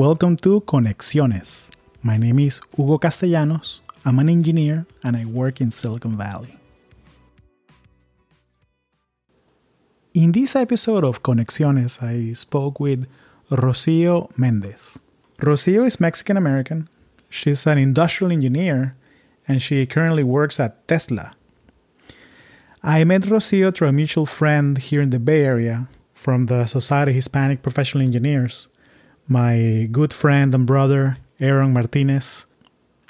Welcome to Conexiones. My name is Hugo Castellanos. I'm an engineer and I work in Silicon Valley. In this episode of Conexiones, I spoke with Rocio Mendez. Rocio is Mexican American. She's an industrial engineer and she currently works at Tesla. I met Rocio through a mutual friend here in the Bay Area from the Society of Hispanic Professional Engineers. My good friend and brother, Aaron Martinez,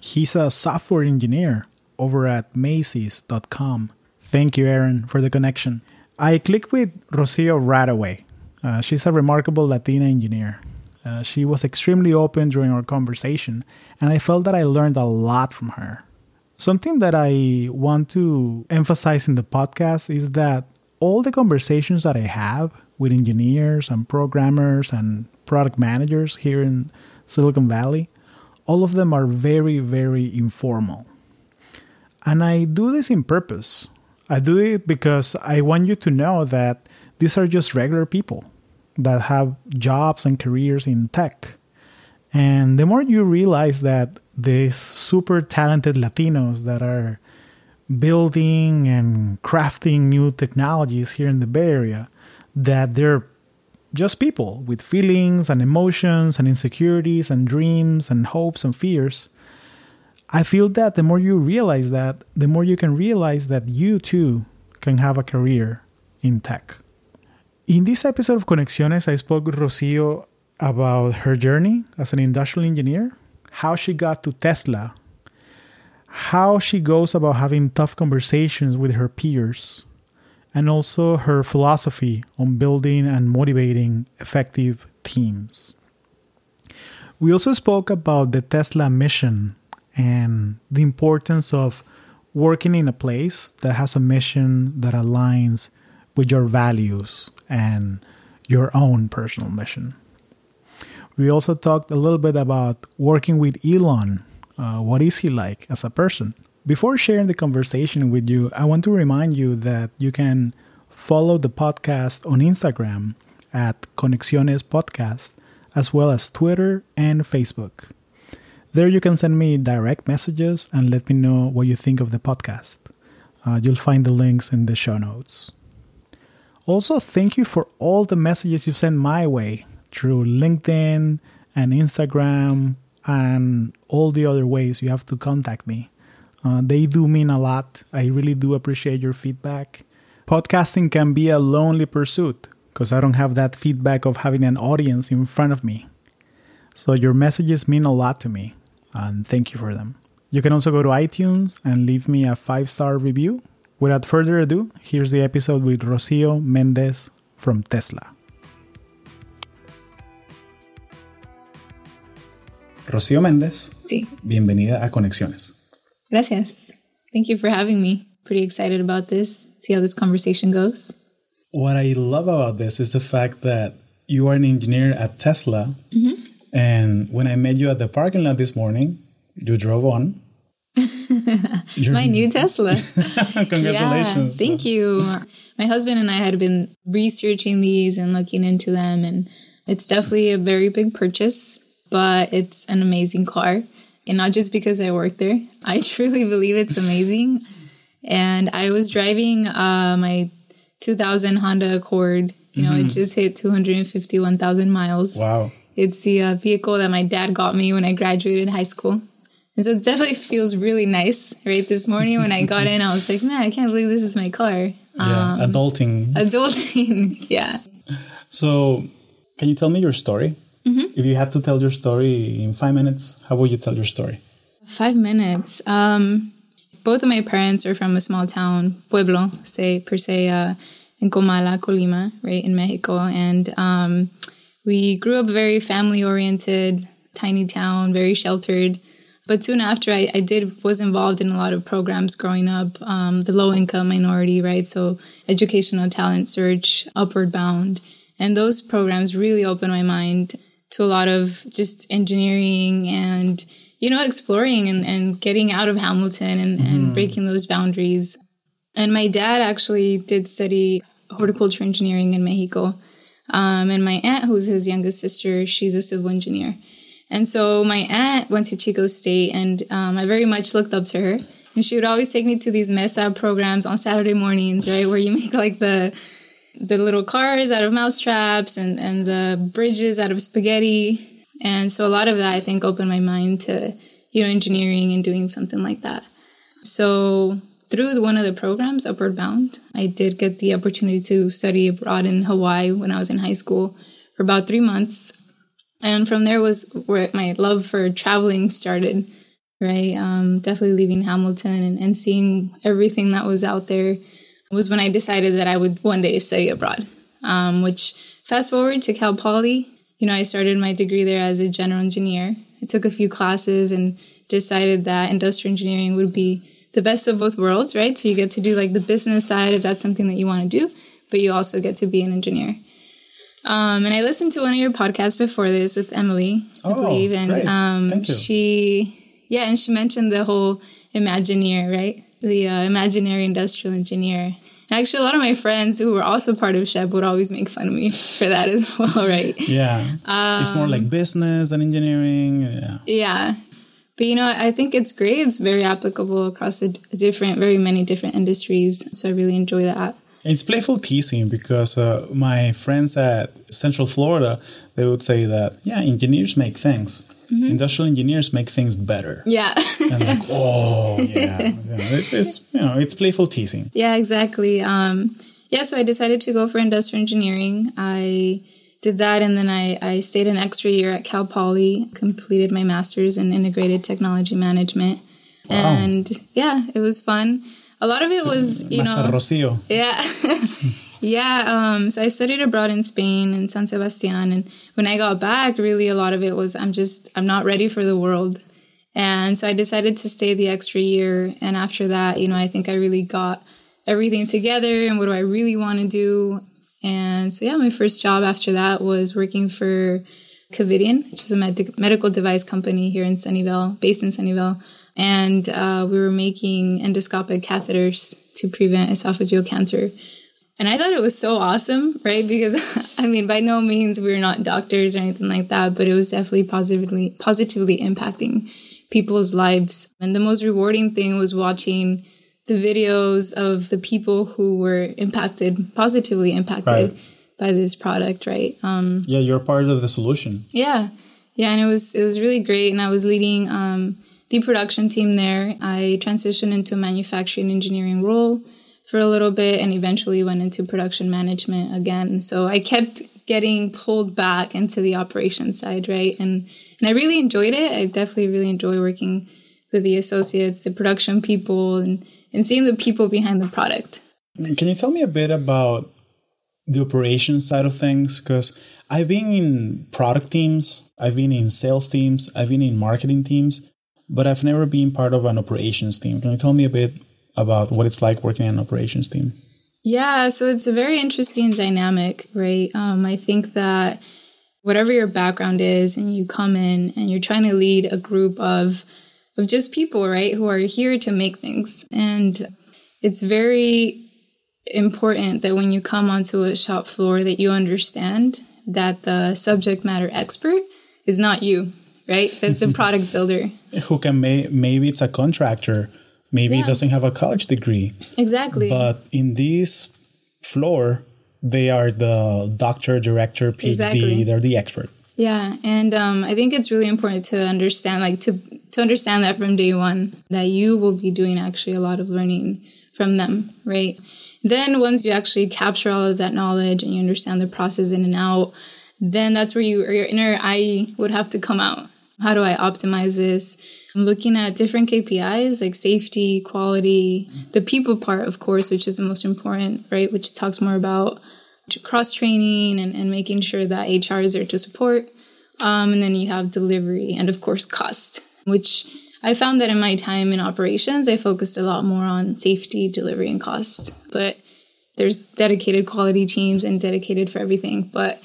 he's a software engineer over at Macy's.com. Thank you, Aaron, for the connection. I clicked with Rocio right away. Uh, she's a remarkable Latina engineer. Uh, she was extremely open during our conversation, and I felt that I learned a lot from her. Something that I want to emphasize in the podcast is that all the conversations that I have with engineers and programmers and product managers here in Silicon Valley, all of them are very, very informal. And I do this in purpose. I do it because I want you to know that these are just regular people that have jobs and careers in tech. And the more you realize that these super talented Latinos that are building and crafting new technologies here in the Bay Area, that they're just people with feelings and emotions and insecurities and dreams and hopes and fears. I feel that the more you realize that, the more you can realize that you too can have a career in tech. In this episode of Conexiones, I spoke with Rocio about her journey as an industrial engineer, how she got to Tesla, how she goes about having tough conversations with her peers, and also her philosophy on building and motivating effective teams. We also spoke about the Tesla mission and the importance of working in a place that has a mission that aligns with your values and your own personal mission. We also talked a little bit about working with Elon. Uh, what is he like as a person? Before sharing the conversation with you, I want to remind you that you can follow the podcast on Instagram at Conexiones Podcast, as well as Twitter and Facebook. There you can send me direct messages and let me know what you think of the podcast. Uh, you'll find the links in the show notes. Also, thank you for all the messages you sent my way through LinkedIn and Instagram and all the other ways you have to contact me. Uh, they do mean a lot. I really do appreciate your feedback. Podcasting can be a lonely pursuit because I don't have that feedback of having an audience in front of me. So your messages mean a lot to me, and thank you for them. You can also go to iTunes and leave me a five star review. Without further ado, here's the episode with Rocio Mendez from Tesla. Rocío Méndez. Sí. Bienvenida a Conexiones. Gracias. Thank you for having me. Pretty excited about this. See how this conversation goes. What I love about this is the fact that you are an engineer at Tesla. Mm-hmm. And when I met you at the parking lot this morning, you drove on. My new Tesla. Congratulations. Yeah, thank you. My husband and I had been researching these and looking into them, and it's definitely a very big purchase, but it's an amazing car. And not just because I work there, I truly believe it's amazing. and I was driving uh, my 2000 Honda Accord. You know, mm-hmm. it just hit 251,000 miles. Wow. It's the uh, vehicle that my dad got me when I graduated high school. And so it definitely feels really nice, right? This morning when I got in, I was like, man, I can't believe this is my car. Yeah, um, adulting. Adulting, yeah. So, can you tell me your story? Mm-hmm. If you had to tell your story in five minutes, how would you tell your story? Five minutes. Um, both of my parents are from a small town, Pueblo, say per se, uh, in Comala, Colima, right in Mexico, and um, we grew up very family oriented, tiny town, very sheltered. But soon after, I, I did was involved in a lot of programs growing up, um, the low income minority, right? So educational talent search, upward bound, and those programs really opened my mind to a lot of just engineering and you know exploring and, and getting out of hamilton and, mm-hmm. and breaking those boundaries and my dad actually did study horticulture engineering in mexico um, and my aunt who's his youngest sister she's a civil engineer And so my aunt went to Chico State, and um, I very much looked up to her. And she would always take me to these mesa programs on Saturday mornings, right, where you make like the the little cars out of mousetraps and and the bridges out of spaghetti. And so a lot of that I think opened my mind to you know engineering and doing something like that. So through one of the programs, Upward Bound, I did get the opportunity to study abroad in Hawaii when I was in high school for about three months. And from there was where my love for traveling started, right? Um, definitely leaving Hamilton and, and seeing everything that was out there was when I decided that I would one day study abroad. Um, which fast forward to Cal Poly, you know, I started my degree there as a general engineer. I took a few classes and decided that industrial engineering would be the best of both worlds, right? So you get to do like the business side if that's something that you want to do, but you also get to be an engineer. Um, and I listened to one of your podcasts before this with Emily, I Oh, believe, and um, Thank you. she, yeah, and she mentioned the whole Imagineer, right? The uh, imaginary industrial engineer. Actually, a lot of my friends who were also part of SHPE would always make fun of me for that as well, right? Yeah. it's more Um, like business than engineering. Yeah. Yeah. But you know, I think it's great. It's very applicable across a d- different, very many different industries. So I really enjoy that. It's playful teasing because uh, my friends at Central Florida, they would say that, yeah, engineers make things. Mm-hmm. Industrial engineers make things better. Yeah. And like, oh, yeah. yeah. It's, it's, you know, it's playful teasing. yeah, exactly. Um, yeah, so I decided to go for industrial engineering. I did that and then I, I stayed an extra year at Cal Poly, completed my master's in integrated technology management. And yeah, it was fun. A lot of it was, you know, Rocio. Yeah. yeah. Um, so I studied abroad in Spain in San Sebastian. And when I got back, really a lot of it was I'm just, I'm not ready for the world. And so I decided to stay the extra year. And after that, you know, I think I really got everything together and what do I really want to do. And so, yeah, my first job after that was working for Covidien, which is a med- medical device company here in Sunnyvale, based in Sunnyvale. And uh, we were making endoscopic catheters to prevent esophageal cancer. And I thought it was so awesome, right? Because I mean, by no means we're not doctors or anything like that, but it was definitely positively positively impacting people's lives. And the most rewarding thing was watching the videos of the people who were impacted, positively impacted Right. by this product, right? Um, Yeah, you're part of the solution. yeah, yeah, and it was it was really great. And I was leading um, the production team there. I transitioned into a manufacturing engineering role for a little bit, and eventually went into production management again. So I kept getting pulled back into the operation side, right? And and I really enjoyed it. I definitely really enjoy working with the associates, the production people, and and seeing the people behind the product. Can you tell me a bit about the operations side of things? Because I've been in product teams, I've been in sales teams, I've been in marketing teams, but I've never been part of an operations team. Can you tell me a bit about what it's like working in an operations team? Yeah, so it's a very interesting dynamic, right? Um, I think that whatever your background is, and you come in and you're trying to lead a group of of just people, right, who are here to make things, and it's very important that when you come onto a shop floor that you understand that the subject matter expert is not you, right? That's the product builder. Who can may maybe it's a contractor, maybe Yeah. doesn't have a college degree, Exactly. but in this floor, they are the doctor, director, PhD, Exactly. they're the expert. Yeah, and um, I think it's really important to understand, like to to understand that from day one, that you will be doing actually a lot of learning from them, right? Then once you actually capture all of that knowledge and you understand the process in and out, then that's where you or your inner IE would have to come out. How do I optimize this? I'm looking at different KPIs like safety, quality, the people part, of course, which is the most important, right? Which talks more about cross training and, and making sure that HR is there to support. Um, and then you have delivery and, of course, cost, which I found that in my time in operations, I focused a lot more on safety, delivery, and cost. But there's dedicated quality teams and dedicated for everything. But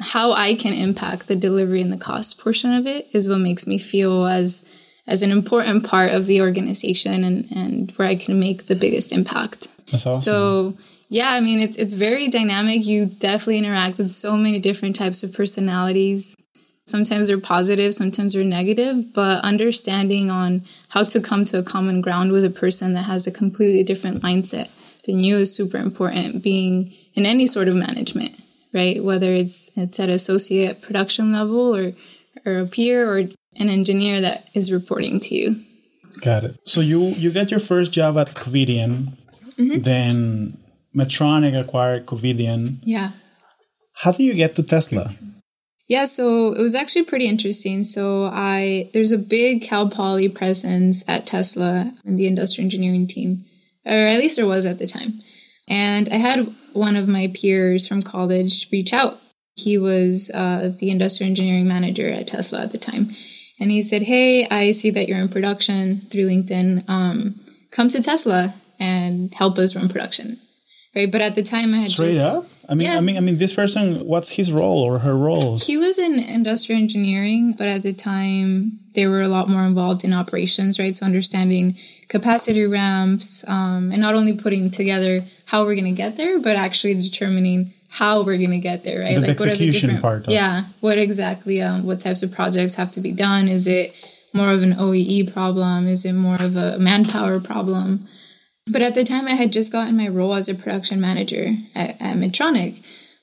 how I can impact the delivery and the cost portion of it is what makes me feel as as an important part of the organization and, and where I can make the biggest impact. That's awesome. So yeah, I mean it's it's very dynamic. You definitely interact with so many different types of personalities. Sometimes they're positive, sometimes they're negative, but understanding on how to come to a common ground with a person that has a completely different mindset than you is super important being in any sort of management, right? Whether it's it's at associate production level or or a peer or an engineer that is reporting to you. Got it. So you you get your first job at Covidien, mm-hmm. then Medtronic acquired Covidien. Yeah. How do you get to Tesla? Yeah, so it was actually pretty interesting. So I there's a big Cal Poly presence at Tesla in the industrial engineering team, or at least there was at the time. And I had one of my peers from college reach out. He was uh, the industrial engineering manager at Tesla at the time, and he said, "Hey, I see that you're in production through LinkedIn. Um, come to Tesla and help us run production." Right, but at the time I had straight just, up. I mean, yeah. I mean, I mean, this person. What's his role or her role? He was in industrial engineering, but at the time they were a lot more involved in operations, right? So understanding capacity ramps, um, and not only putting together how we're going to get there, but actually determining how we're going to get there, right? The like, what are the different part? Yeah, what exactly? Um, what types of projects have to be done? Is it more of an OEE problem? Is it more of a manpower problem? But at the time, I had just gotten my role as a production manager at, at Medtronic.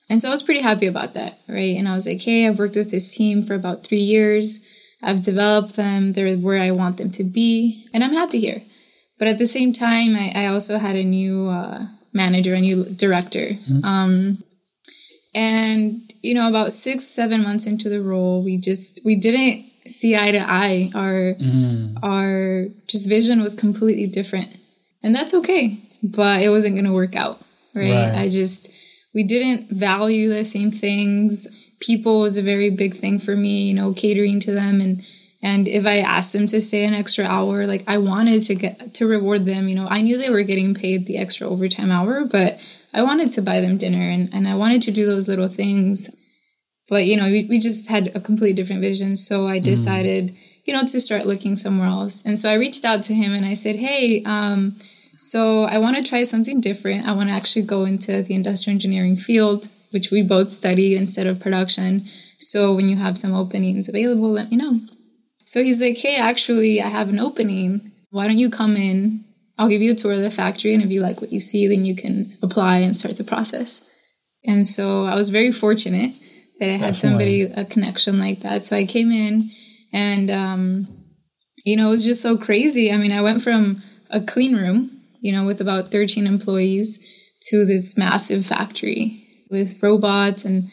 And so I was pretty happy about that, right? And I was like, hey, I've worked with this team for about three years. I've developed them. They're where I want them to be. And I'm happy here. But at the same time, I, I also had a new uh, manager, a new director. Mm-hmm. Um, and, you know, about six, seven months into the role, we just, we didn't see eye to eye. Our, mm. our just vision was completely different and that's okay. But it wasn't going to work out, right? right? I just we didn't value the same things. People was a very big thing for me, you know, catering to them and and if I asked them to stay an extra hour, like I wanted to get to reward them, you know, I knew they were getting paid the extra overtime hour, but I wanted to buy them dinner and, and I wanted to do those little things. But, you know, we, we just had a completely different vision. So I mm. decided, mm. you know, to start looking somewhere else. And so I reached out to him and I said, Hey, um, so I want to try something different. I want to actually go into the industrial engineering field, which we both studied instead of production. So when you have some openings available, let me know. So he's like, hey, actually, I have an opening. Why don't you come in? I'll give you a tour of the factory. And if you like what you see, then you can apply and start the process. And so I was very fortunate that I had Definitely. somebody, a connection like that. So I came in and, um, you know, it was just so crazy. I mean, I went from a clean room you know, with about 13 employees to this massive factory with robots and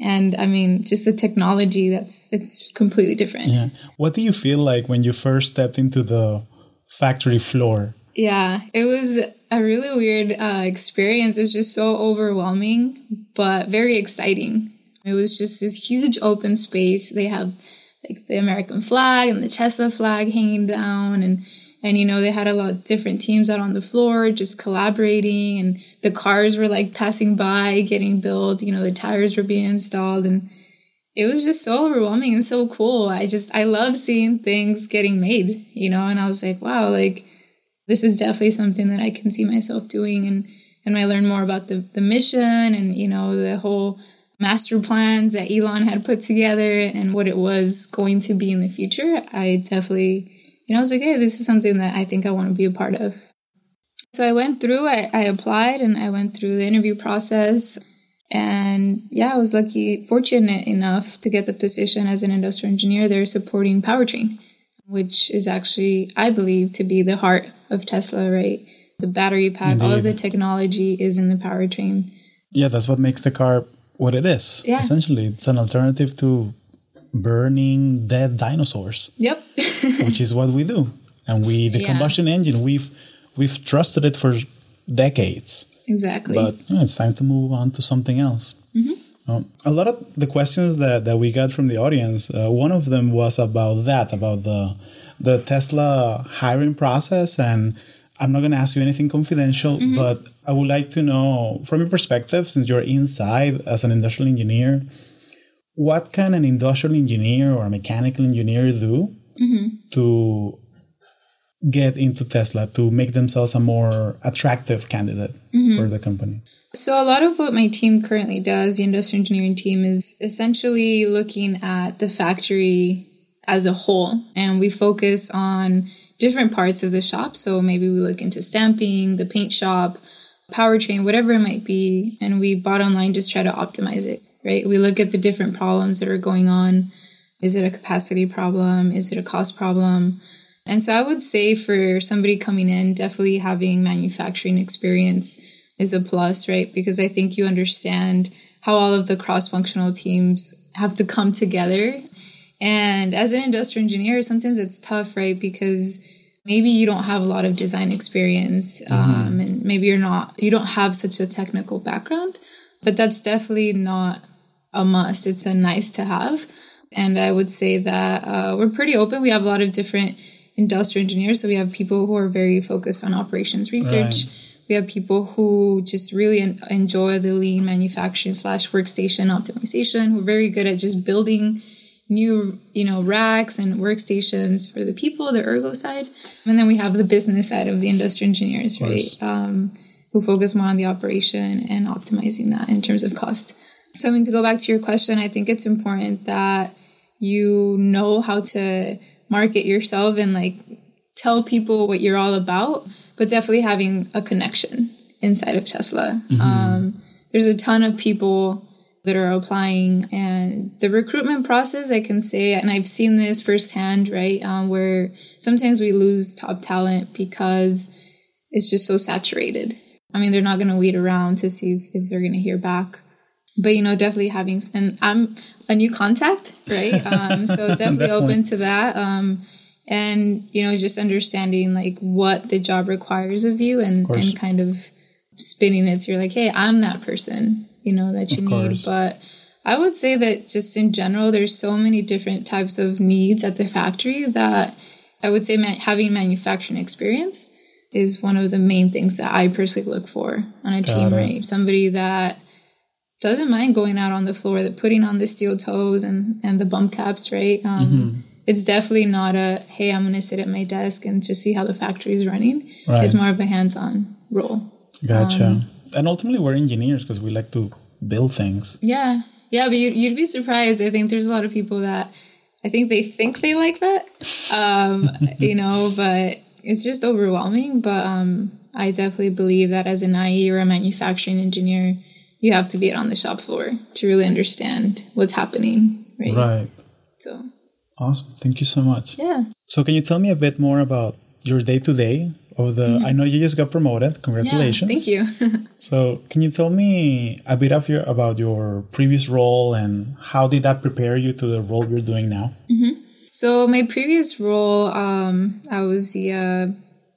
and I mean just the technology that's it's just completely different. Yeah. What do you feel like when you first stepped into the factory floor? Yeah, it was a really weird uh, experience. It was just so overwhelming, but very exciting. It was just this huge open space. They had like the American flag and the Tesla flag hanging down, and and, you know, they had a lot of different teams out on the floor just collaborating and the cars were like passing by, getting built, you know, the tires were being installed and it was just so overwhelming and so cool. I just, I love seeing things getting made, you know, and I was like, wow, like this is definitely something that I can see myself doing. And, and I learned more about the, the mission and, you know, the whole master plans that Elon had put together and what it was going to be in the future. I definitely you know, I was like, hey, this is something that I think I want to be a part of. So I went through, I, I applied and I went through the interview process. And yeah, I was lucky, fortunate enough to get the position as an industrial engineer there supporting powertrain, which is actually, I believe, to be the heart of Tesla, right? The battery pack, Indeed. all of the technology is in the powertrain. Yeah, that's what makes the car what it is. Yeah. Essentially, it's an alternative to burning dead dinosaurs. Yep. which is what we do. And we the yeah. combustion engine, we've we've trusted it for decades. Exactly. But it's time to move on to something else. Mm-hmm. Um, a lot of the questions that, that we got from the audience, uh, one of them was about that, about the the Tesla hiring process. And I'm not going to ask you anything confidential, mm-hmm. but I would like to know from your perspective, since you're inside as an industrial engineer, what can an industrial engineer or a mechanical engineer do mm-hmm. to get into Tesla to make themselves a more attractive candidate mm-hmm. for the company? So, a lot of what my team currently does, the industrial engineering team, is essentially looking at the factory as a whole. And we focus on different parts of the shop. So, maybe we look into stamping, the paint shop, powertrain, whatever it might be. And we bottom line just try to optimize it, right? We look at the different problems that are going on. Is it a capacity problem? Is it a cost problem? And so I would say for somebody coming in, definitely having manufacturing experience is a plus, right? Because I think you understand how all of the cross functional teams have to come together. And as an industrial engineer, sometimes it's tough, right? Because maybe you don't have a lot of design experience mm-hmm. um, and maybe you're not, you don't have such a technical background, but that's definitely not a must. It's a nice to have. And I would say that uh, we're pretty open. We have a lot of different industrial engineers. So we have people who are very focused on operations research. Right we have people who just really enjoy the lean manufacturing slash workstation optimization. We're very good at just building new, you know, racks and workstations for the people, the ergo side. And then we have the business side of the industrial engineers, right? Um, who focus more on the operation and optimizing that in terms of cost. So I mean, to go back to your question, I think it's important that you know how to market yourself and like tell people what you're all about but definitely having a connection inside of Tesla. Mm-hmm. Um, there's a ton of people that are applying, and the recruitment process, I can say, and I've seen this firsthand, right? Um, where sometimes we lose top talent because it's just so saturated. I mean, they're not going to wait around to see if, if they're going to hear back. But you know, definitely having and I'm a new contact, right? Um, so definitely, definitely, open to that. Um, and you know just understanding like what the job requires of you and of and kind of spinning it so you're like hey i'm that person you know that you of need course. but i would say that just in general there's so many different types of needs at the factory that i would say ma- having manufacturing experience is one of the main things that i personally look for on a Got team it. right somebody that doesn't mind going out on the floor that putting on the steel toes and and the bump caps right? Um, mm-hmm. it's definitely not a hey i'm going to sit at my desk and just see how the factory is running. Right. it's more of a hands-on role. Gotcha. Um, and ultimately we're engineers because we like to build things. Yeah. Yeah but you'd, you'd be surprised. I think there's a lot of people that i think they think they like that um, you know but it's just overwhelming. But um, i definitely believe that as an ie or a manufacturing engineer you have to be on the shop floor to really understand what's happening right right so Awesome. Thank you so much. Yeah. So can you tell me a bit more about your day to day of the mm-hmm. I know you just got promoted. Congratulations. Yeah, thank you. so can you tell me a bit of your about your previous role and how did that prepare you to the role you're doing now? Mm-hmm. So my previous role, um, I was the uh,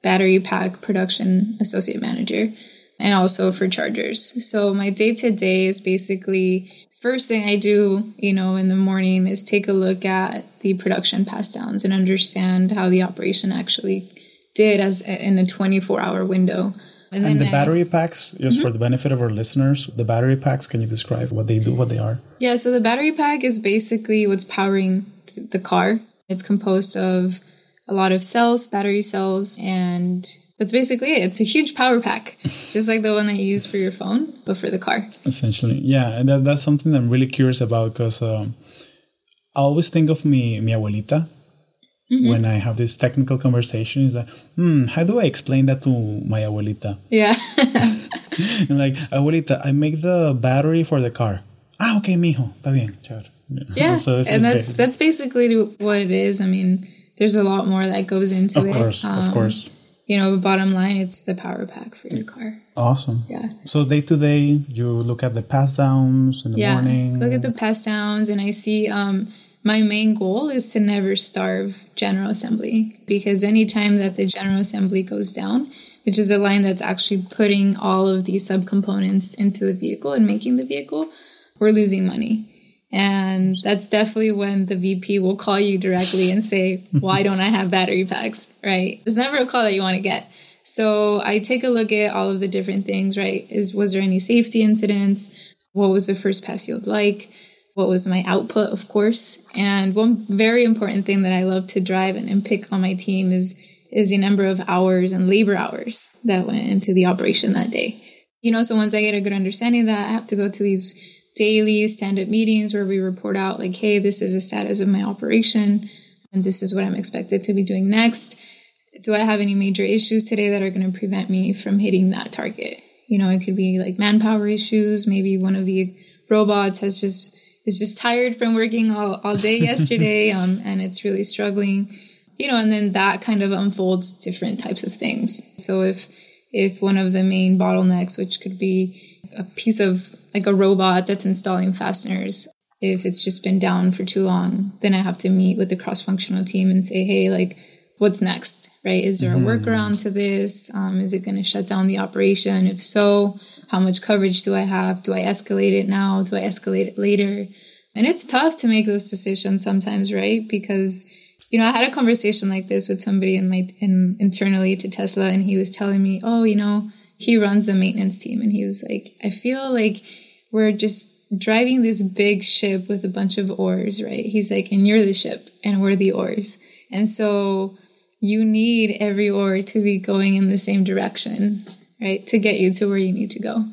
battery pack production associate manager and also for chargers. So my day to day is basically first thing I do, you know, in the morning is take a look at the production pass downs and understand how the operation actually did as in a 24 hour window. And, and the I, battery packs, just mm-hmm. for the benefit of our listeners, the battery packs, can you describe what they do, what they are? Yeah, so the battery pack is basically what's powering the car. It's composed of a lot of cells, battery cells, and that's basically it. It's a huge power pack, just like the one that you use for your phone, but for the car. Essentially, yeah, and that, that's something I'm really curious about because um, I always think of me, mi abuelita, mm-hmm. when I have this technical conversation. Is that, hmm, how do I explain that to my abuelita? Yeah. and like, abuelita, I make the battery for the car. Ah, okay, mijo, está bien, chévere. Yeah, so and that's that's basically what it is. I mean, there's a lot more that goes into of it. Of course, um, of course you know, the bottom line, it's the power pack for your car. Awesome. Yeah. So day to day, you look at the pass downs in the yeah, morning. Look at the pass downs, and I see um, my main goal is to never starve General Assembly because anytime that the General Assembly goes down, which is a line that's actually putting all of these subcomponents into the vehicle and making the vehicle, we're losing money. And that's definitely when the VP will call you directly and say, Why don't I have battery packs? Right? It's never a call that you want to get. So I take a look at all of the different things, right? Is was there any safety incidents? What was the first pass yield like? What was my output, of course? And one very important thing that I love to drive and, and pick on my team is is the number of hours and labor hours that went into the operation that day. You know, so once I get a good understanding of that, I have to go to these daily stand up meetings where we report out, like, hey, this is the status of my operation, and this is what I'm expected to be doing next. Do I have any major issues today that are going to prevent me from hitting that target? You know, it could be like manpower issues. Maybe one of the robots has just is just tired from working all, all day yesterday, um, and it's really struggling. You know, and then that kind of unfolds different types of things. So if if one of the main bottlenecks, which could be a piece of like a robot that's installing fasteners, if it's just been down for too long, then I have to meet with the cross functional team and say, hey, like, what's next? Right? Is there a mm-hmm. workaround to this? Um, is it going to shut down the operation? If so, how much coverage do I have? Do I escalate it now? Do I escalate it later? And it's tough to make those decisions sometimes, right? Because you know, I had a conversation like this with somebody in my in, internally to Tesla, and he was telling me, "Oh, you know, he runs the maintenance team," and he was like, "I feel like we're just driving this big ship with a bunch of oars, right?" He's like, "And you're the ship, and we're the oars, and so you need every oar to be going in the same direction, right, to get you to where you need to go."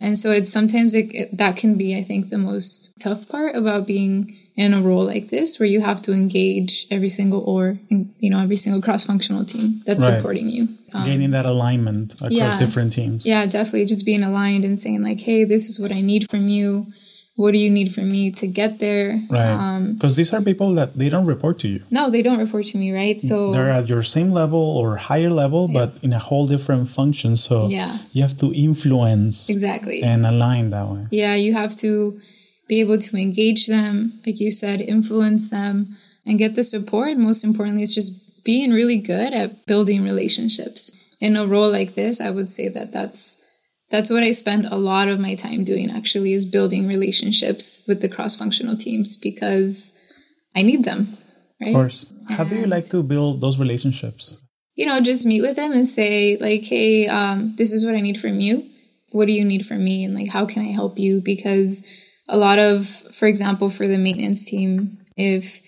And so it's sometimes it, it, that can be, I think, the most tough part about being in a role like this where you have to engage every single oar you know every single cross-functional team that's right. supporting you. Um, gaining that alignment across yeah, different teams. Yeah definitely just being aligned and saying like hey this is what i need from you. What do you need from me to get there? Right. Because um, these are people that they don't report to you. No they don't report to me right? So they're at your same level or higher level yeah. but in a whole different function. So yeah. you have to influence exactly. and align that way. Yeah you have to be able to engage them, like you said, influence them, and get the support. And most importantly, it's just being really good at building relationships. In a role like this, I would say that that's that's what I spend a lot of my time doing actually is building relationships with the cross-functional teams because I need them. Right? Of course. How and, do you like to build those relationships? You know, just meet with them and say like, "Hey, um, this is what I need from you. What do you need from me? And like, how can I help you?" Because a lot of, for example, for the maintenance team, if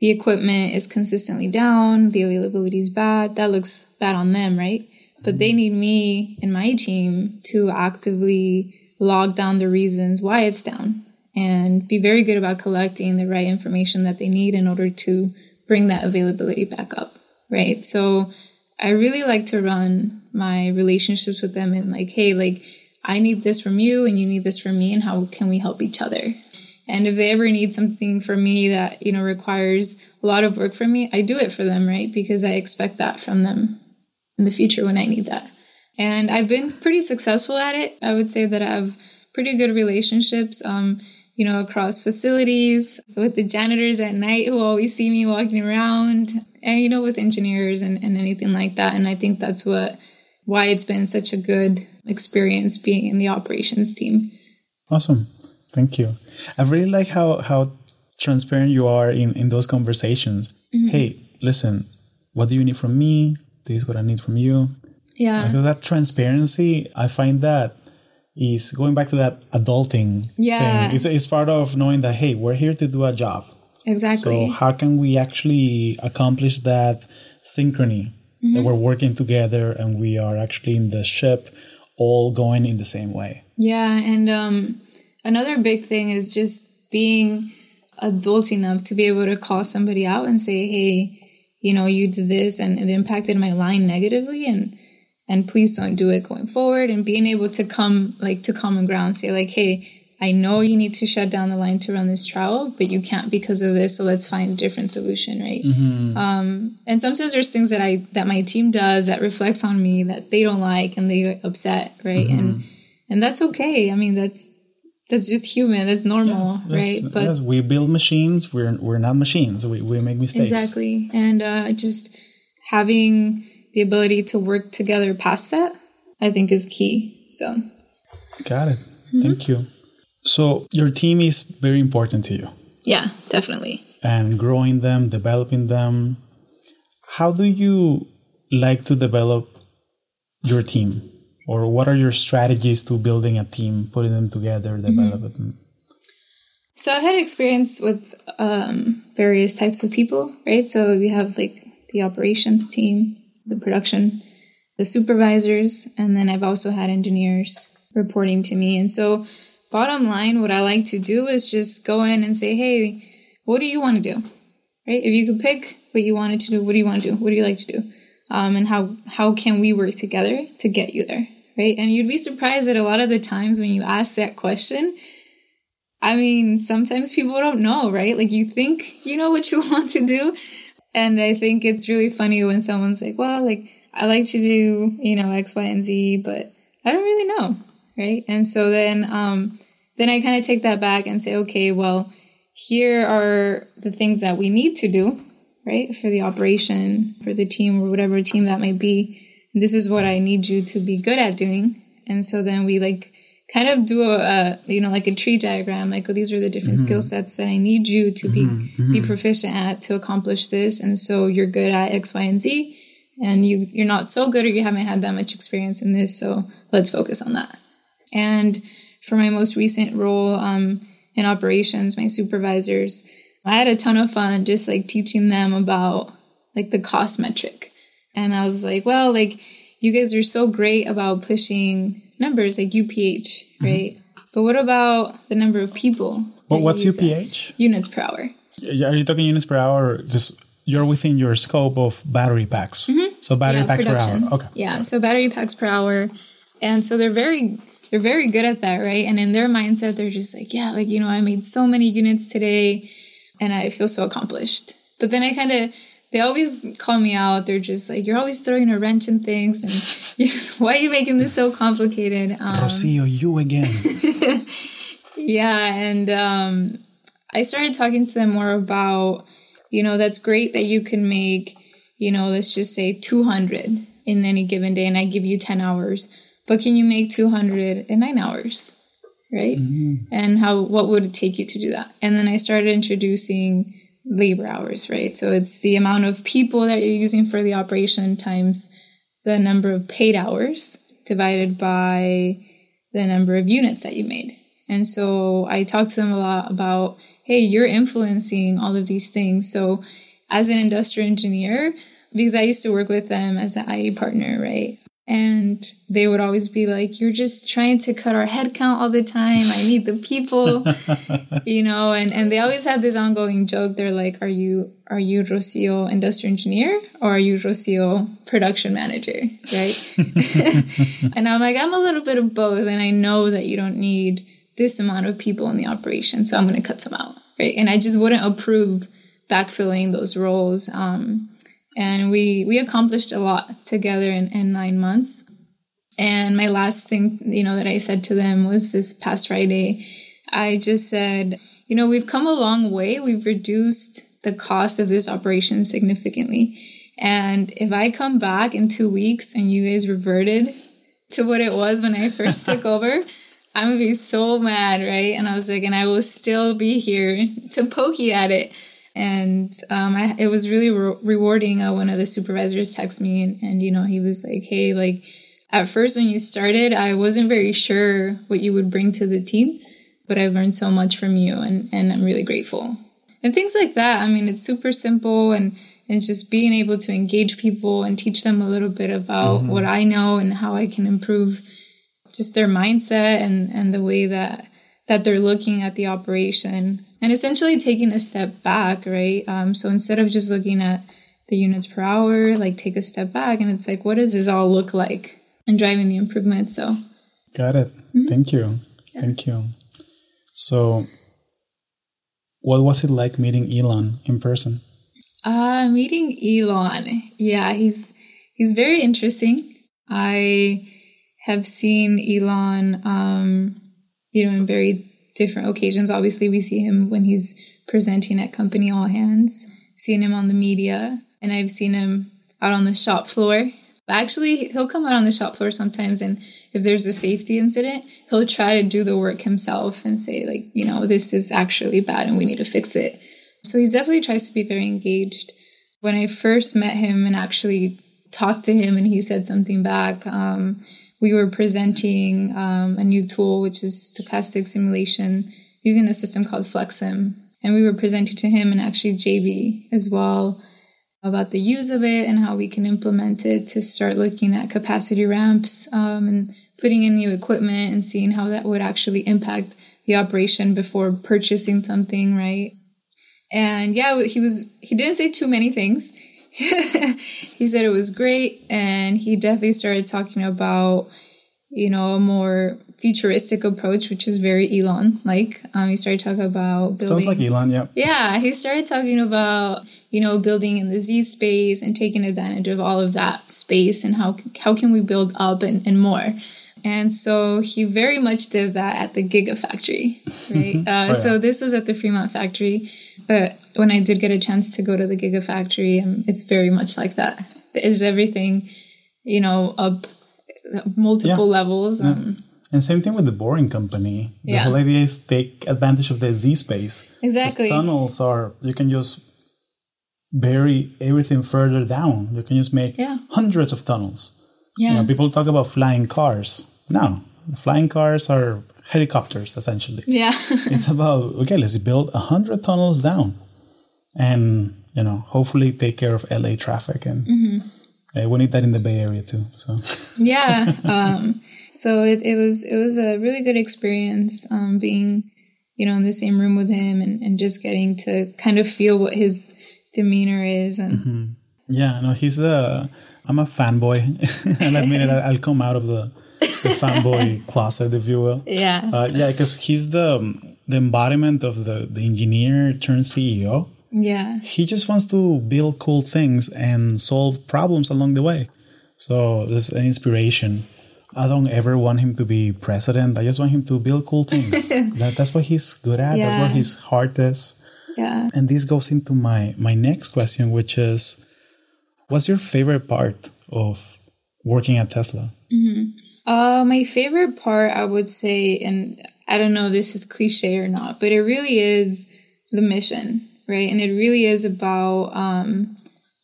the equipment is consistently down, the availability is bad, that looks bad on them, right? But they mm-hmm. need me and my team to actively log down the reasons why it's down and be very good about collecting the right information that they need in order to bring that availability back up, right? So I really like to run my relationships with them and like, hey, like, I need this from you and you need this from me and how can we help each other? And if they ever need something from me that, you know, requires a lot of work from me, I do it for them, right? Because I expect that from them in the future when I need that. And I've been pretty successful at it. I would say that I have pretty good relationships, um, you know, across facilities with the janitors at night who always see me walking around and, you know, with engineers and, and anything like that. And I think that's what why it's been such a good experience being in the operations team. Awesome. Thank you. I really like how how transparent you are in in those conversations. Mm-hmm. Hey, listen, what do you need from me? This is what I need from you. Yeah. Like that transparency, I find that is going back to that adulting yeah. thing. It's, it's part of knowing that, hey, we're here to do a job. Exactly. So how can we actually accomplish that synchrony mm-hmm. that we're working together and we are actually in the ship all going in the same way. Yeah, and um, another big thing is just being adult enough to be able to call somebody out and say, "Hey, you know, you did this and it impacted my line negatively, and and please don't do it going forward." And being able to come like to common ground, say like, "Hey, I know you need to shut down the line to run this trial, but you can't because of this. So let's find a different solution, right? Mm-hmm. Um, and sometimes there's things that I that my team does that reflects on me that they don't like and they get upset, right? Mm-hmm. And and that's okay. I mean, that's that's just human. That's normal, yes, right? Yes, but yes, we build machines. We're we're not machines. We we make mistakes. Exactly, and uh, just having the ability to work together past that, I think, is key. So, got it. Mm-hmm. Thank you. So your team is very important to you. Yeah, definitely. And growing them, developing them. How do you like to develop your team? Or what are your strategies to building a team, putting them together, developing mm-hmm. them? So I've had experience with um, various types of people, right? So we have like the operations team, the production, the supervisors, and then I've also had engineers reporting to me. And so, bottom line, what I like to do is just go in and say, hey, what do you want to do? Right? If you could pick what you wanted to do, what do you want to do? What do you like to do? Um, and how how can we work together to get you there? Right? And you'd be surprised that a lot of the times when you ask that question, I mean, sometimes people don't know, right? Like you think you know what you want to do. And I think it's really funny when someone's like, well, like I like to do, you know, X, Y, and Z, but I don't really know. Right. And so then, um, then I kind of take that back and say, okay, well, here are the things that we need to do, right? For the operation, for the team or whatever team that might be. And this is what I need you to be good at doing. And so then we like kind of do a, a, you know like a tree diagram like oh these are the different mm-hmm. skill sets that i need you to be mm-hmm. be proficient at to accomplish this and so you're good at x y and z and you you're not so good or you haven't had that much experience in this so let's focus on that and for my most recent role um, in operations my supervisors i had a ton of fun just like teaching them about like the cost metric and i was like well like you guys are so great about pushing numbers like UPH, right? Mm-hmm. But what about the number of people? Well, what's UPH? Units per hour. Are you talking units per hour? Because you're within your scope of battery packs. Mm-hmm. So battery yeah, packs production. per hour. Okay. Yeah. So battery packs per hour, and so they're very they're very good at that, right? And in their mindset, they're just like, yeah, like you know, I made so many units today, and I feel so accomplished. But then I kind of they always call me out. They're just like, you're always throwing a wrench in things, and why are you making this so complicated? Um, Rocio, you again. yeah, and um, I started talking to them more about, you know, that's great that you can make, you know, let's just say 200 in any given day, and I give you 10 hours, but can you make 200 in nine hours? Right? Mm-hmm. And how, what would it take you to do that? And then I started introducing labor hours, right? So it's the amount of people that you're using for the operation times the number of paid hours divided by the number of units that you made. And so I talked to them a lot about, hey, you're influencing all of these things. So as an industrial engineer, because I used to work with them as an IE partner, right? And they would always be like, You're just trying to cut our head count all the time. I need the people, you know, and, and they always had this ongoing joke. They're like, Are you are you Rocio industrial engineer or are you Rocio production manager? Right. and I'm like, I'm a little bit of both, and I know that you don't need this amount of people in the operation, so I'm gonna cut some out. Right. And I just wouldn't approve backfilling those roles. Um, and we we accomplished a lot together in, in nine months. And my last thing you know that i said to them was this past friday. I just said you know we've come a long way. We've reduced the cost of this operation significantly. And if i come back in two weeks and you guys reverted to what it was when i first took over i'm gonna be so mad right? And i was like and i will still be here to poke you at it and um, I, it was really re- rewarding. Uh, one of the supervisors texted me, and, and you know he was like, "Hey, like at first when you started, I wasn't very sure what you would bring to the team, but I've learned so much from you, and and I'm really grateful." And things like that. I mean, it's super simple, and and just being able to engage people and teach them a little bit about mm-hmm. what I know and how I can improve just their mindset and and the way that that they're looking at the operation and essentially taking a step back, right? Um, so instead of just looking at the units per hour, like take a step back and it's like, what does this all look like and driving the improvement? So, got it. Mm-hmm. Thank you. Yeah. Thank you. So, what was it like meeting Elon in person? Uh, meeting Elon. Yeah, he's he's very interesting. I have seen Elon um, you know, in very different occasions. Obviously, we see him when he's presenting at company all hands. I've seen him on the media, and I've seen him out on the shop floor. Actually, he'll come out on the shop floor sometimes, and if there's a safety incident, he'll try to do the work himself and say, like, you know, this is actually bad and we need to fix it. So he definitely tries to be very engaged. When I first met him and actually talked to him, and he said something back, um, we were presenting um, a new tool, which is stochastic simulation, using a system called FlexSim. And we were presenting to him and actually JB as well. about the use of it and how we can implement it to start looking at capacity ramps um, and putting in new equipment and seeing how that would actually impact the operation before purchasing something, right? And yeah, he was, he didn't say too many things. he said it was great. And he definitely started talking about, you know, a more futuristic approach, which is very Elon like. Um, he started talking about building. Sounds like Elon, yeah. Yeah, he started talking about you know building in the Z space and taking advantage of all of that space and how how can we build up and, and more. And so he very much did that at the Gigafactory, right? uh, oh, yeah. So this was at the Fremont factory, but when I did get a chance to go to the Gigafactory, um, it's very much like that. It's everything, you know, up multiple yeah. levels. Um, and same thing with the Boring Company. The yeah. whole idea is take advantage of the Z space. Exactly. tunnels are you can just bury everything further down. You can just make yeah. hundreds of tunnels. Yeah. You know, people talk about flying cars. No, flying cars are helicopters essentially. Yeah. it's about okay, let's build a hundred tunnels down, and you know, hopefully take care of LA traffic, and mm-hmm. we need that in the Bay Area too. So. yeah. Um, so it, it was it was a really good experience um, being you know in the same room with him and, and just getting to kind of feel what his demeanor is and mm-hmm. yeah no he's a i'm a fanboy and i mean i'll come out of the, the fanboy closet if you will yeah uh, yeah because he's the the embodiment of the the engineer turned ceo yeah he just wants to build cool things and solve problems along the way so there's an inspiration I don't ever want him to be president. I just want him to build cool things. that, that's what he's good at. Yeah. That's what his heart is. Yeah. And this goes into my my next question, which is, what's your favorite part of working at Tesla? Mm-hmm. Uh, my favorite part, I would say, and I don't know this is cliche or not, but it really is the mission, right? And it really is about um,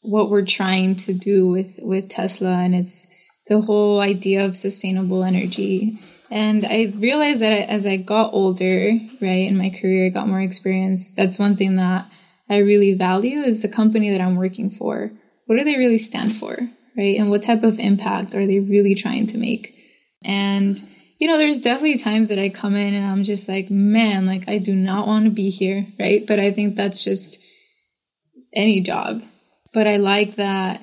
what we're trying to do with with Tesla, and it's the whole idea of sustainable energy. And I realized that as I got older, right, in my career, I got more experience. That's one thing that I really value is the company that I'm working for. What do they really stand for, right? And what type of impact are they really trying to make? And, you know, there's definitely times that I come in and I'm just like, man, like I do not want to be here, right? But I think that's just any job. But I like that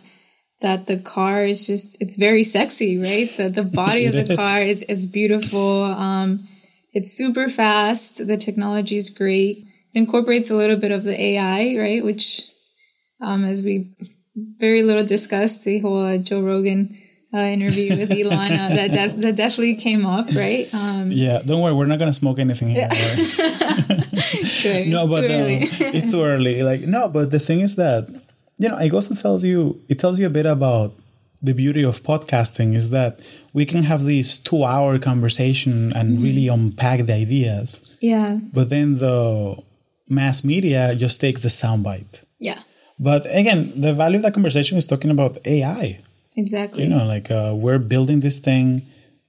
that the car is just it's very sexy, right? The the body of the is. car is is beautiful. Um, it's super fast. The technology is great. It incorporates a little bit of the AI, right? Which, um, as we very little discussed, the whole uh, Joe Rogan uh, interview with Elon uh, that def- that definitely came up, right? Um, yeah, don't worry, we're not gonna smoke anything here. Good. no, it's but too um, it's too early. Like no, but the thing is that you know, it also tells you it tells you a bit about the beauty of podcasting is that we can have this two hour conversation and mm-hmm. really unpack the ideas. Yeah. But then the mass media just takes the soundbite. Yeah. But again, the value of that conversation is talking about AI. Exactly. You know, like uh, we're building this thing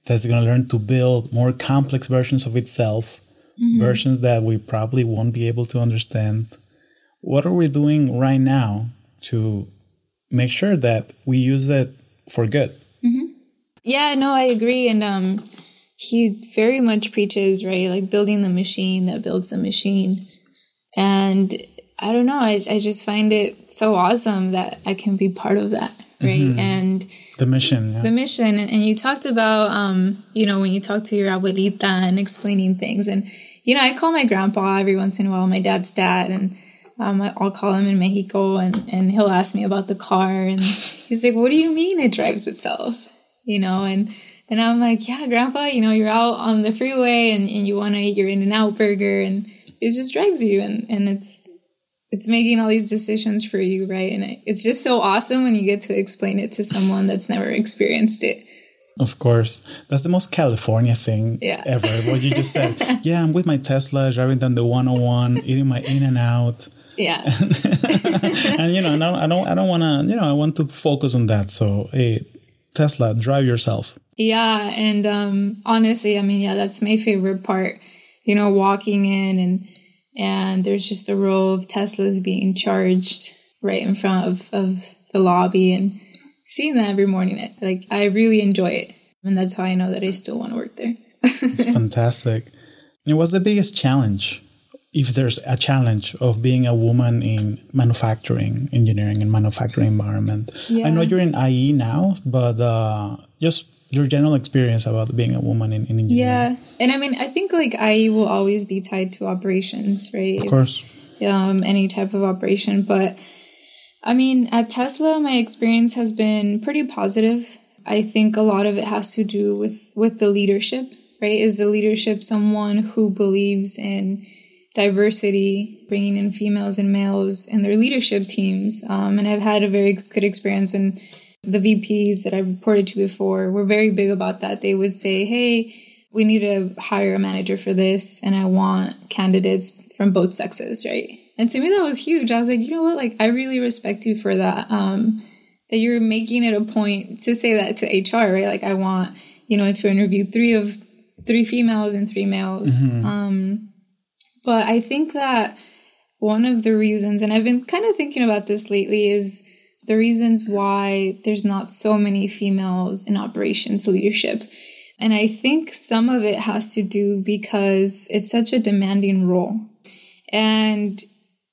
that's going to learn to build more complex versions of itself, mm-hmm. versions that we probably won't be able to understand. What are we doing right now to make sure that we use it for good. Mm-hmm. Yeah, no, I agree. And um, he very much preaches, right, like building the machine that builds the machine. And I don't know, I, I just find it so awesome that I can be part of that, right? Mm-hmm. And the mission, yeah. the mission. And, and you talked about, um, you know, when you talk to your abuelita and explaining things. And, you know, I call my grandpa every once in a while, my dad's dad. And, um, I'll call him in Mexico and, and he'll ask me about the car and he's like, what do you mean it drives itself? You know, and, and I'm like, yeah, grandpa, you know, you're out on the freeway and, and you want to eat your In and Out burger and it just drives you and, and it's, it's making all these decisions for you, right? And it's just so awesome when you get to explain it to someone that's never experienced it. Of course. That's the most California thing yeah. ever. What you just said. yeah, I'm with my Tesla driving down the 101, eating my in and out. yeah. and you know, I don't, I don't want to, you know, I want to focus on that. So, hey, Tesla, drive yourself. Yeah, and um, honestly, I mean, yeah, that's my favorite part. You know, walking in and and there's just a row of Teslas being charged. right in front of, of the lobby and seeing that every morning. It, Like I really enjoy it. And that's how I know that I still want to work there. it's fantastic. And what's the biggest challenge, if there's a challenge of being a woman in manufacturing, engineering, and manufacturing environment? Yeah. I know you're in IE now, but uh, just your general experience about being a woman in, in engineering. Yeah, and I mean, I think like IE will always be tied to operations, right? Of course. If, um, any type of operation, but I mean, at Tesla, my experience has been pretty positive. I think a lot of it has to do with with the leadership, right? Is the leadership someone who believes in diversity, bringing in females and males in their leadership teams? Um, and I've had a very good experience when the VPs that I've reported to before were very big about that. They would say, "Hey, we need to hire a manager for this, and I want candidates from both sexes, right?" And to me, that was huge. I was like, you know what? Like, I really respect you for that. Um, that you're making it a point to say that to HR, right? Like, I want, you know, to interview three of three females and three males. Mm-hmm. Um, but I think that one of the reasons, and I've been kind of thinking about this lately, is the reasons why there's not so many females in operations leadership. And I think some of it has to do because it's such a demanding role. And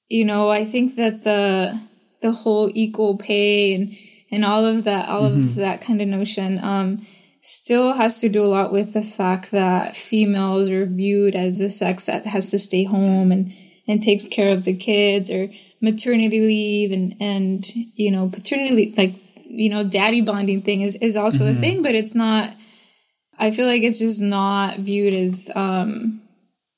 you know, I think that the the whole equal pay and and all of that, all mm-hmm. of that kind of notion, um, still has to do a lot with the fact that females are viewed as a sex that has to stay home and and takes care of the kids or maternity leave and and you know paternity leave, like you know daddy bonding thing is is also mm-hmm. a thing, but it's not. I feel like it's just not viewed as um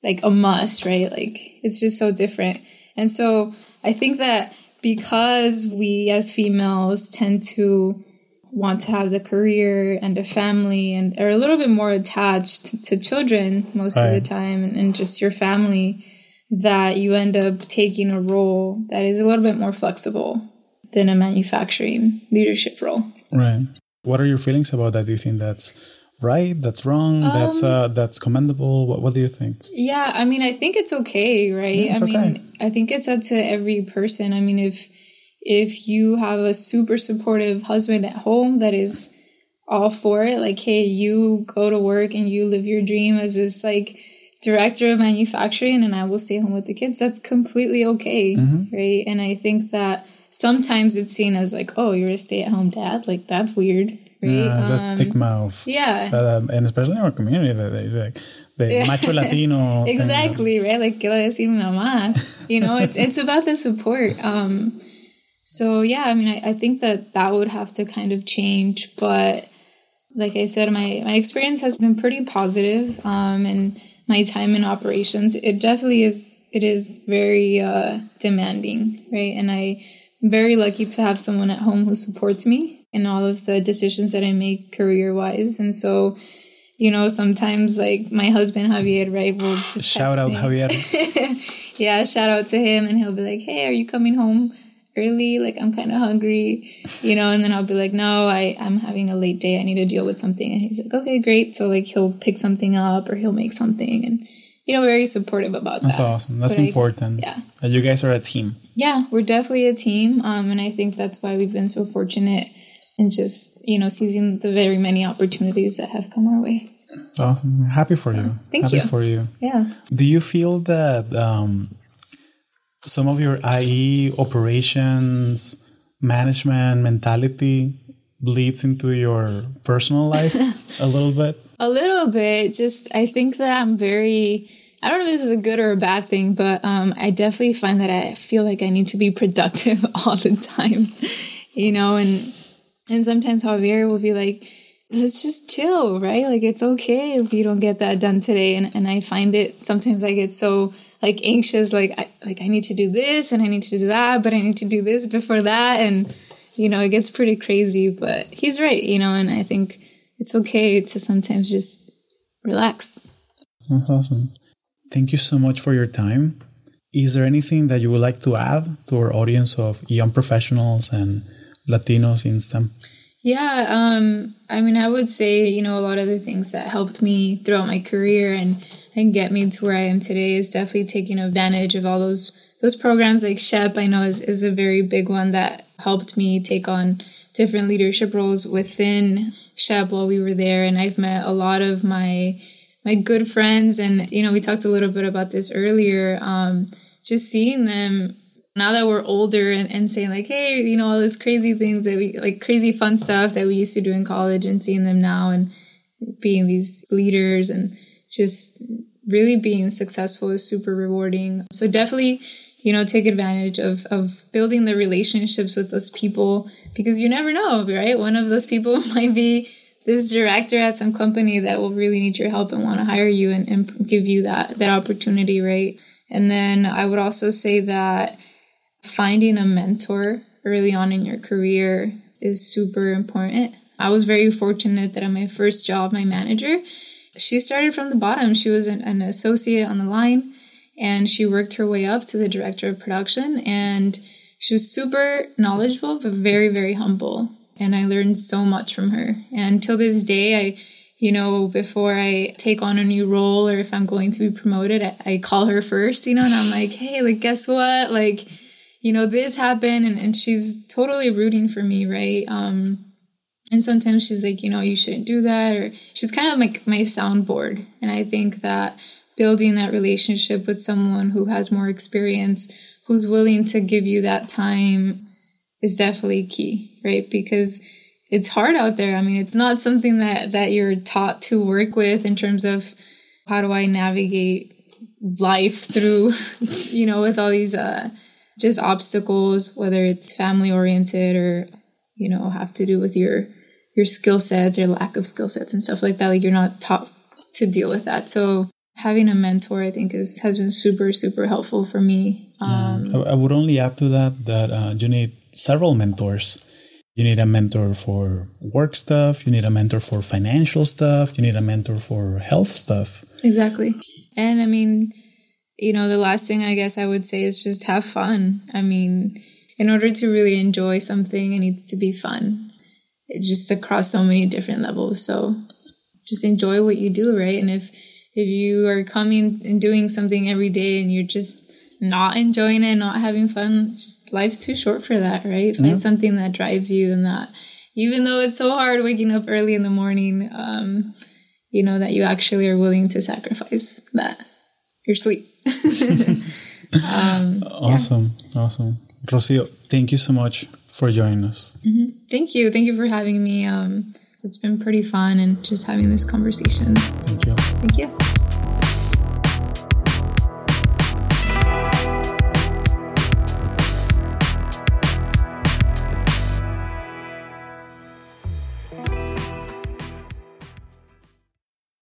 like a must, right? Like it's just so different. And so I think that because we as females tend to want to have the career and a family and are a little bit more attached to, children most right. of the time and, and just your family, that you end up taking a role that is a little bit more flexible than a manufacturing leadership role. Right. What are your feelings about that? Do you think that's right that's wrong um, that's uh that's commendable what, what do you think yeah i mean i think it's okay right yeah, it's i mean okay. i think it's up to every person i mean if if you have a super supportive husband at home that is all for it like hey you go to work and you live your dream as this like director of manufacturing and i will stay home with the kids that's completely okay mm-hmm. right and i think that sometimes it's seen as like oh you're a stay-at-home dad like that's weird right? Yeah, that um, stigma of yeah, um, and especially in our community, that they like the macho Latino. exactly thing. right. Like ¿qué va a decir mamá? You know, it's it's about the support. Um, so yeah, I mean, I, I think that that would have to kind of change, but like I said, my my experience has been pretty positive. Um, and my time in operations, it definitely is. It is very uh, demanding, right? And I. I'm very lucky to have someone at home who supports me in all of the decisions that I make career wise. And so, you know, sometimes like my husband Javier, right, will just shout out me. Javier. yeah, shout out to him, and he'll be like, "Hey, are you coming home early? Like, I'm kind of hungry, you know." And then I'll be like, "No, I I'm having a late day. I need to deal with something." And he's like, "Okay, great." So like he'll pick something up or he'll make something, and you know, very supportive about That's that. That's awesome. That's but important. I, yeah. That you guys are a team. Yeah, we're definitely a team, um, and I think that's why we've been so fortunate and just you know seizing the very many opportunities that have come our way. Well, I'm happy for you. Thank happy you. for you. Yeah. Do you feel that um, some of your IE operations management mentality bleeds into your personal life a little bit? A little bit. Just I think that I'm very. I don't know if this is a good or a bad thing, but um, I definitely find that I feel like I need to be productive all the time, you know, and and sometimes Javier will be like, let's just chill, right? Like it's okay if you don't get that done today. And and I find it sometimes I get so like anxious, like I like I need to do this and I need to do that, but I need to do this before that. And you know, it gets pretty crazy, but he's right, you know, and I think it's okay to sometimes just relax. That's awesome. Thank you so much for your time. Is there anything that you would like to add to our audience of young professionals and Latinos in STEM? Yeah, um, I mean, I would say, you know, a lot of the things that helped me throughout my career and, and get me to where I am today is definitely taking advantage of all those those programs like SHPE, I know is, is a very big one that helped me take on different leadership roles within SHPE while we were there. And I've met a lot of my my good friends and you know we talked a little bit about this earlier um, just seeing them now that we're older and, and saying like hey you know all these crazy things that we like crazy fun stuff that we used to do in college and seeing them now and being these leaders and just really being successful is super rewarding. So definitely you know take advantage of of building the relationships with those people because you never know right? One of those people might be this director at some company that will really need your help and want to hire you and, and give you that that opportunity right? And then i would also say that finding a mentor early on in your career is super important. I was very fortunate that at my first job my manager she started from the bottom. She was an, an associate on the line and she worked her way up to the director of production and she was super knowledgeable but very very humble and i learned so much from her. And till this day i you know before i take on a new role or if i'm going to be promoted i, I call her first you know and i'm like hey like guess what? Like you know this happened and, and she's totally rooting for me right? Um and sometimes she's like you know you shouldn't do that or she's kind of like my soundboard and i think that building that relationship with someone who has more experience, who's willing to give you that time is definitely key, right? Because it's hard out there. I mean, it's not something that that you're taught to work with in terms of how do I navigate life through, you know, with all these uh just obstacles, whether it's family oriented or you know have to do with your your skill sets or lack of skill sets and stuff like that. Like you're not taught to deal with that. So having a mentor, I think, is has been super super helpful for me. Um, I, I, would only add to that that uh, you need several mentors. You need a mentor for work stuff. You need a mentor for financial stuff. You need a mentor for health stuff. Exactly. And I mean, you know, the last thing I guess I would say is just have fun. I mean, in order to really enjoy something, it needs to be fun. It's just across so many different levels. So just enjoy what you do, right? And if if you are coming and doing something every day and you're just not enjoying it, not having fun, just life's too short for that, right? Find something that drives you and that even though it's so hard waking up early in the morning, um, you know, that you actually are willing to sacrifice that your sleep. um, awesome. Yeah. Awesome. Rocio, thank you so much for joining us. Mm-hmm. Thank you. Thank you for having me. Um, it's been pretty fun and just having this conversation. Thank you. Thank you.